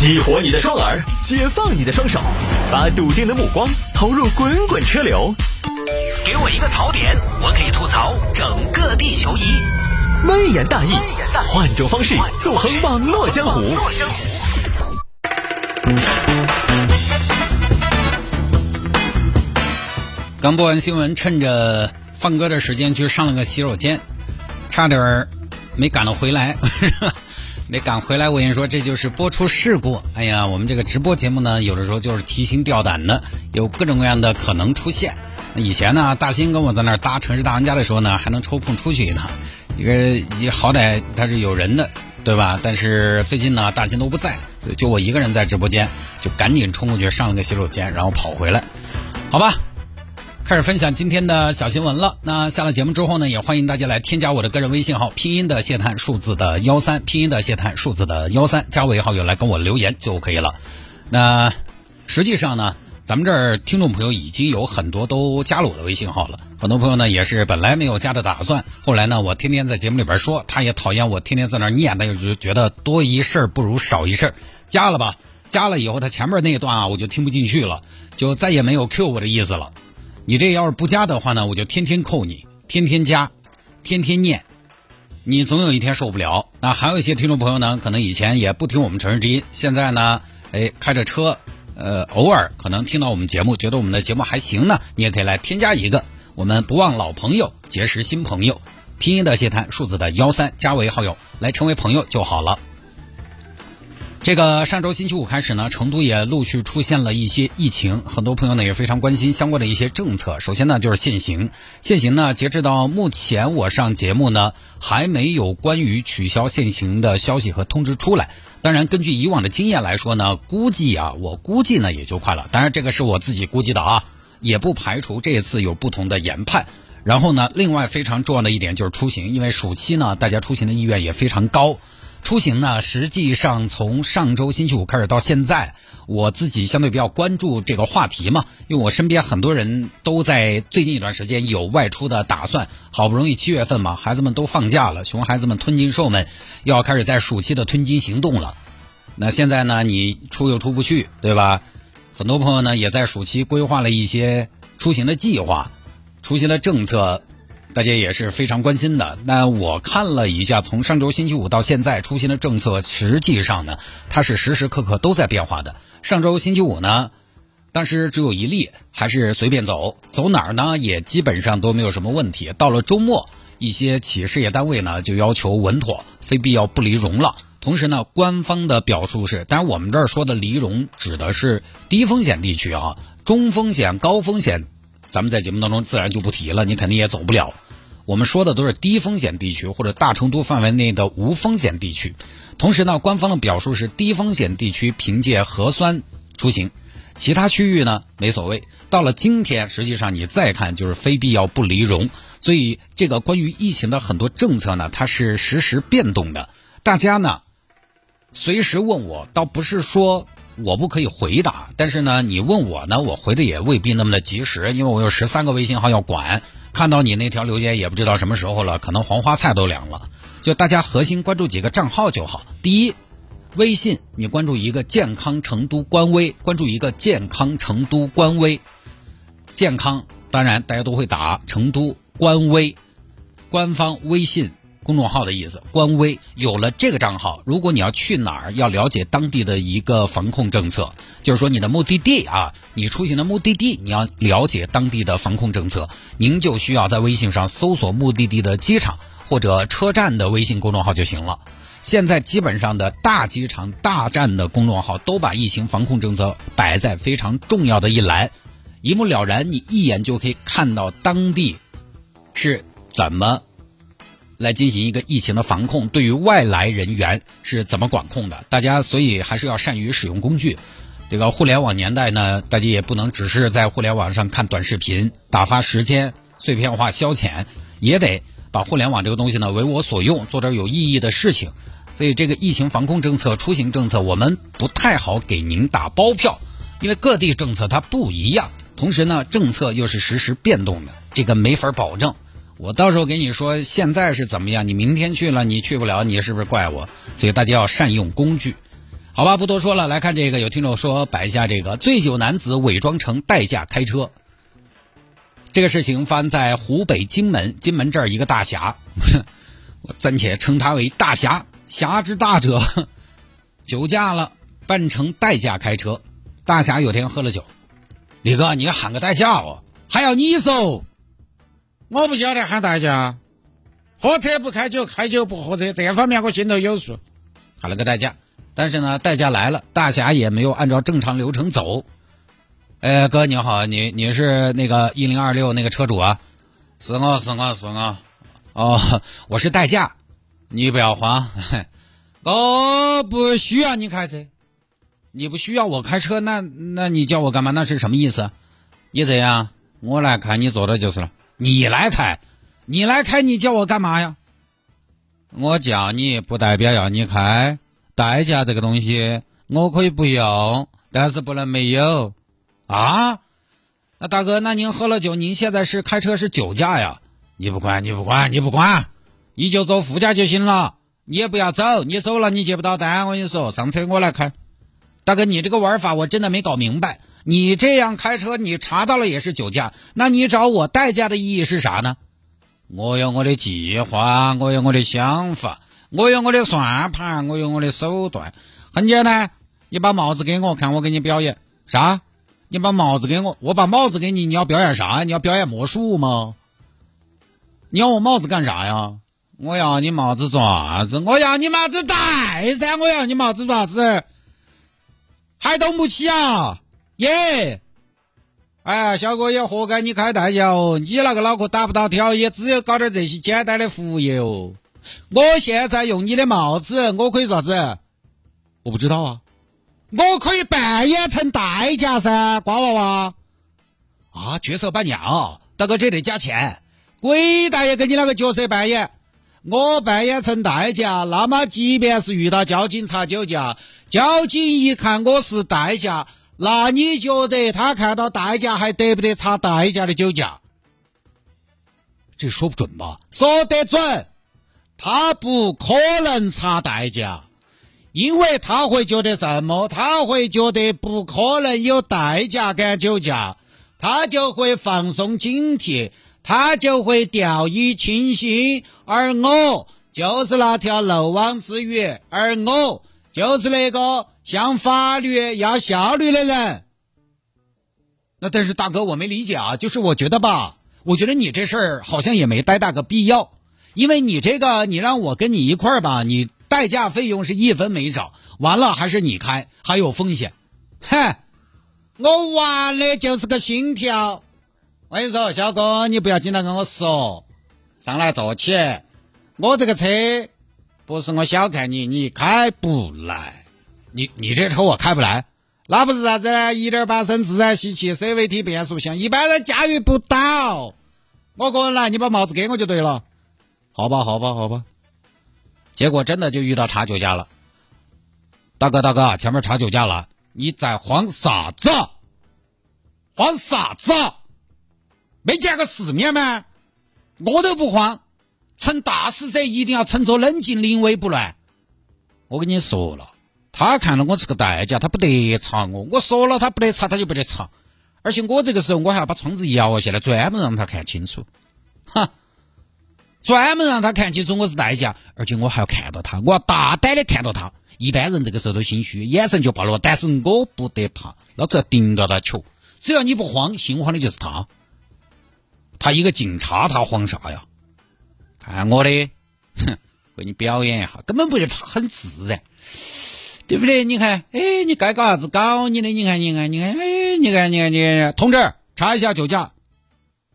激活你的双耳，解放你的双手，把笃定的目光投入滚滚车流。给我一个槽点，我可以吐槽整个地球仪。微言大义，换种方式纵横网络江湖。刚播完新闻，趁着放歌的时间去上了个洗手间，差点儿没赶到回来，没赶回来。我跟你说，这就是播出事故。哎呀，我们这个直播节目呢，有的时候就是提心吊胆的，有各种各样的可能出现。以前呢，大新跟我在那儿搭城市大玩家的时候呢，还能抽空出去一趟，这个也好歹他是有人的，对吧？但是最近呢，大新都不在，就我一个人在直播间，就赶紧冲过去上了个洗手间，然后跑回来，好吧。开始分享今天的小新闻了。那下了节目之后呢，也欢迎大家来添加我的个人微信号，拼音的谢探，数字的幺三，拼音的谢探，数字的幺三，加为好友来跟我留言就可以了。那实际上呢，咱们这儿听众朋友已经有很多都加了我的微信号了，很多朋友呢也是本来没有加的打算，后来呢我天天在节目里边说，他也讨厌我天天在那念，他就觉得多一事不如少一事，加了吧，加了以后他前面那一段啊我就听不进去了，就再也没有 Q 我的意思了。你这要是不加的话呢，我就天天扣你，天天加，天天念，你总有一天受不了。那还有一些听众朋友呢，可能以前也不听我们城市之音，现在呢，哎，开着车，呃，偶尔可能听到我们节目，觉得我们的节目还行呢，你也可以来添加一个。我们不忘老朋友，结识新朋友，拼音的谢谈，数字的幺三，加为好友，来成为朋友就好了。这个上周星期五开始呢，成都也陆续出现了一些疫情，很多朋友呢也非常关心相关的一些政策。首先呢就是限行，限行呢截止到目前我上节目呢还没有关于取消限行的消息和通知出来。当然，根据以往的经验来说呢，估计啊，我估计呢也就快了。当然，这个是我自己估计的啊，也不排除这次有不同的研判。然后呢，另外非常重要的一点就是出行，因为暑期呢大家出行的意愿也非常高。出行呢，实际上从上周星期五开始到现在，我自己相对比较关注这个话题嘛，因为我身边很多人都在最近一段时间有外出的打算。好不容易七月份嘛，孩子们都放假了，熊孩子们、吞金兽们要开始在暑期的吞金行动了。那现在呢，你出又出不去，对吧？很多朋友呢也在暑期规划了一些出行的计划、出行的政策。大家也是非常关心的。那我看了一下，从上周星期五到现在出新的政策，实际上呢，它是时时刻刻都在变化的。上周星期五呢，当时只有一例，还是随便走，走哪儿呢也基本上都没有什么问题。到了周末，一些企事业单位呢就要求稳妥，非必要不离荣了。同时呢，官方的表述是，当然我们这儿说的离荣指的是低风险地区啊，中风险、高风险。咱们在节目当中自然就不提了，你肯定也走不了。我们说的都是低风险地区或者大成都范围内的无风险地区。同时呢，官方的表述是低风险地区凭借核酸出行，其他区域呢没所谓。到了今天，实际上你再看就是非必要不离荣。所以这个关于疫情的很多政策呢，它是实时变动的。大家呢随时问我，倒不是说。我不可以回答，但是呢，你问我呢，我回的也未必那么的及时，因为我有十三个微信号要管，看到你那条留言也不知道什么时候了，可能黄花菜都凉了。就大家核心关注几个账号就好。第一，微信你关注一个健康成都官微，关注一个健康成都官微，健康当然大家都会打成都官微，官方微信。公众号的意思，官微有了这个账号，如果你要去哪儿，要了解当地的一个防控政策，就是说你的目的地啊，你出行的目的地，你要了解当地的防控政策，您就需要在微信上搜索目的地的机场或者车站的微信公众号就行了。现在基本上的大机场、大站的公众号都把疫情防控政策摆在非常重要的一栏，一目了然，你一眼就可以看到当地是怎么。来进行一个疫情的防控，对于外来人员是怎么管控的？大家所以还是要善于使用工具。这个互联网年代呢，大家也不能只是在互联网上看短视频打发时间、碎片化消遣，也得把互联网这个东西呢为我所用，做点有意义的事情。所以这个疫情防控政策、出行政策，我们不太好给您打包票，因为各地政策它不一样，同时呢，政策又是实时变动的，这个没法保证。我到时候给你说现在是怎么样，你明天去了你去不了，你是不是怪我？所以大家要善用工具。好吧，不多说了，来看这个。有听众说摆一下这个醉酒男子伪装成代驾开车，这个事情发生在湖北荆门，荆门这儿一个大侠，我暂且称他为大侠，侠之大者，酒驾了，扮成代驾开车。大侠有天喝了酒，李哥，你喊个代驾哦，还要你收？我不晓得喊代驾，喝车不开酒，开酒不喝车，这方面我心头有数。喊了个代驾。但是呢，代驾来了，大侠也没有按照正常流程走。哎，哥你好，你你是那个一零二六那个车主啊？是我是我是我。哦，我是代驾，你不要慌，我 不需要你开车，你不需要我开车，那那你叫我干嘛？那是什么意思？你这样，我来看，你坐的就是了。你来开，你来开，你叫我干嘛呀？我叫你不代表要你开。代驾这个东西，我可以不要，但是不能没有啊！那大哥，那您喝了酒，您现在是开车是酒驾呀？你不管，你不管，你不管，你就坐副驾就行了，你也不要走，你走了你接不到单，我跟你说，上车我来开。大哥，你这个玩法我真的没搞明白，你这样开车，你查到了也是酒驾，那你找我代驾的意义是啥呢？我有我的计划，我有我的想法。我有我的算盘，我有我的手段，很简单。你把帽子给我看，我给你表演啥？你把帽子给我，我把帽子给你，你要表演啥？你要表演魔术吗？你要我帽子干啥呀？我要你帽子做啥子？我要你帽子戴噻！我要你帽子做啥子？还动不起啊？耶！哎呀，小哥也活该你开代驾哦！你那个脑壳打不到条，也只有搞点这些简单的服务业哦。我现在用你的帽子，我可以做啥子？我不知道啊。我可以扮演成代驾噻，瓜娃娃。啊，角色扮演啊，大哥这得加钱。鬼大爷跟你那个角色扮演，我扮演成代驾，那么即便是遇到交警查酒驾，交警一看我是代驾，那你觉得他看到代驾还得不得查代驾的酒驾？这说不准吧？说得准。他不可能查代驾，因为他会觉得什么？他会觉得不可能有代驾敢酒驾，他就会放松警惕，他就会掉以轻心。而我就是那条漏网之鱼，而我就是那个向法律要效率的人。那但是大哥，我没理解啊，就是我觉得吧，我觉得你这事儿好像也没带大个必要。因为你这个，你让我跟你一块儿吧，你代驾费用是一分没少，完了还是你开，还有风险。哼，我玩的就是个心跳。我跟你说，小哥，你不要经常跟我说，上来坐起。我这个车不是我小看你，你开不来。你你这车我开不来，那不是啥子呢？一点八升自然吸气，CVT 变速箱，一般人驾驭不到。我个人来，你把帽子给我就对了。好吧，好吧，好吧，结果真的就遇到查酒驾了。大哥，大哥，前面查酒驾了，你在慌啥子？慌啥子？没见过世面吗？我都不慌，成大事者一定要沉着冷静，临危不乱。我跟你说了，他看到我是个代价，他不得查我。我说了，他不得查，他就不得查。而且我这个时候，我还要把窗子摇下来，专门让他看清楚。哈。专门让他看清楚我是代驾，而且我还要看到他，我要大胆的看到他。一般人这个时候都心虚，眼神就暴露，但是我不得怕，老子要盯到他瞧。只要你不慌，心慌的就是他。他一个警察，他慌啥呀？看我的，哼，给你表演一下，根本不得怕，很自然，对不对？你看，哎，你该搞啥子搞你的？你看，你看，你看，哎，你看，你看，你看，同志，查一下酒驾。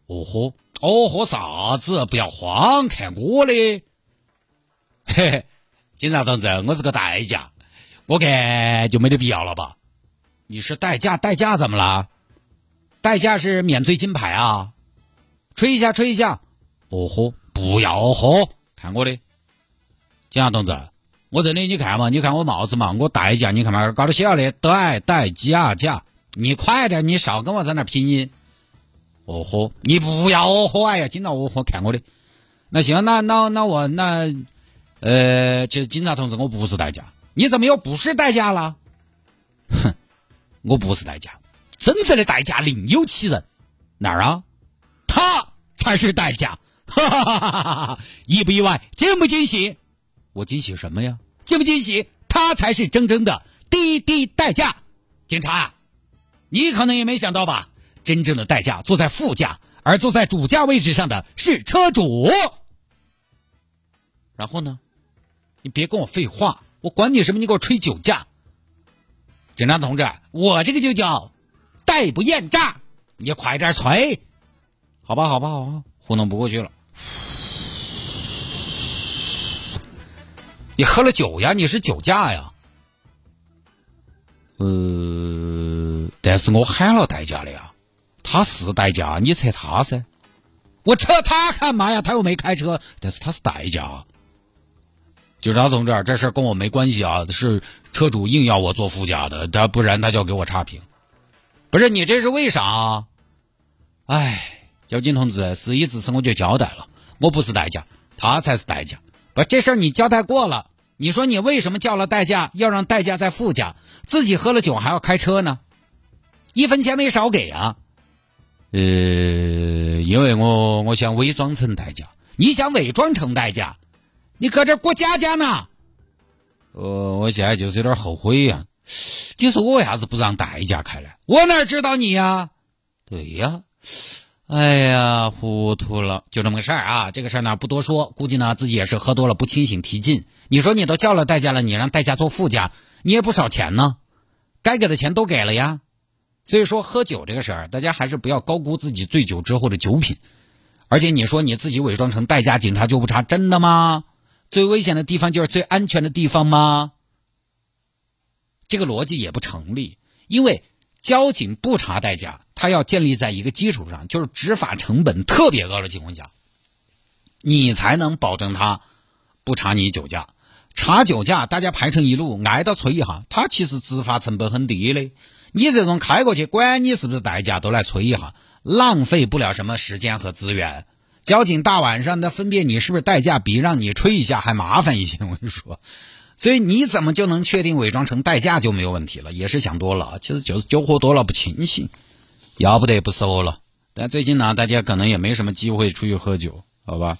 哦豁。哦豁，啥子？不要慌，看我的。嘿嘿，警察同志，我是个代驾，我看就没得必要了吧？你是代驾，代驾怎么了？代驾是免罪金牌啊！吹一下，吹一下。哦豁，不要喝，看我的。警察同志，我这里你看嘛，你看我帽子嘛，我代驾，你看嘛，高头写了的代代驾驾。你快点，你少跟我在那拼音。哦豁，你不要哦豁！哎呀，警察哦豁，看我的。那行，那那那我那，呃，其实警察同志，我不是代驾，你怎么又不是代驾了？哼，我不是代驾，真正的代驾另有其人。哪儿啊？他才是代驾。哈哈哈哈哈哈！意不意外？惊不惊喜？我惊喜什么呀？惊不惊喜？他才是真正的滴滴代驾。警察，你可能也没想到吧？真正的代驾坐在副驾，而坐在主驾位置上的是车主。然后呢？你别跟我废话，我管你什么？你给我吹酒驾！警察同志，我这个就叫代不厌诈，你快点吹！好吧，好吧，好吧，糊弄不过去了。你喝了酒呀？你是酒驾呀？呃，但是我喊了代驾了呀。他是代驾，你测他噻。我测他干嘛呀？他又没开车，但是他是代驾。警察同志，这事跟我没关系啊，是车主硬要我做副驾的，他不然他就要给我差评。不是你这是为啥？哎，交警同志，事已至此我就交代了，我不是代驾，他才是代驾。不，这事儿你交代过了。你说你为什么叫了代驾，要让代驾在副驾，自己喝了酒还要开车呢？一分钱没少给啊。呃，因为我我想伪装成代驾，你想伪装成代驾？你搁这过家家呢？呃，我现在就是有点后悔呀。你说我为啥子不让代驾开呢？我哪知道你呀？对呀。哎呀，糊涂了，就这么个事儿啊。这个事儿呢不多说，估计呢自己也是喝多了不清醒提劲。你说你都叫了代驾了，你让代驾坐副驾，你也不少钱呢，该给的钱都给了呀。所以说喝酒这个事儿，大家还是不要高估自己醉酒之后的酒品。而且你说你自己伪装成代驾，警察就不查，真的吗？最危险的地方就是最安全的地方吗？这个逻辑也不成立，因为交警不查代驾，他要建立在一个基础上，就是执法成本特别高的情况下，你才能保证他不查你酒驾。查酒驾，大家排成一路，挨到催一下，他其实执法成本很低的。你这种开过去，管你是不是代驾，都来催一下，浪费不了什么时间和资源。交警大晚上的分辨你是不是代驾，比让你吹一下还麻烦一些。我跟你说，所以你怎么就能确定伪装成代驾就没有问题了？也是想多了，其实就是酒喝多了不清醒，要不得不说了。但最近呢，大家可能也没什么机会出去喝酒，好吧？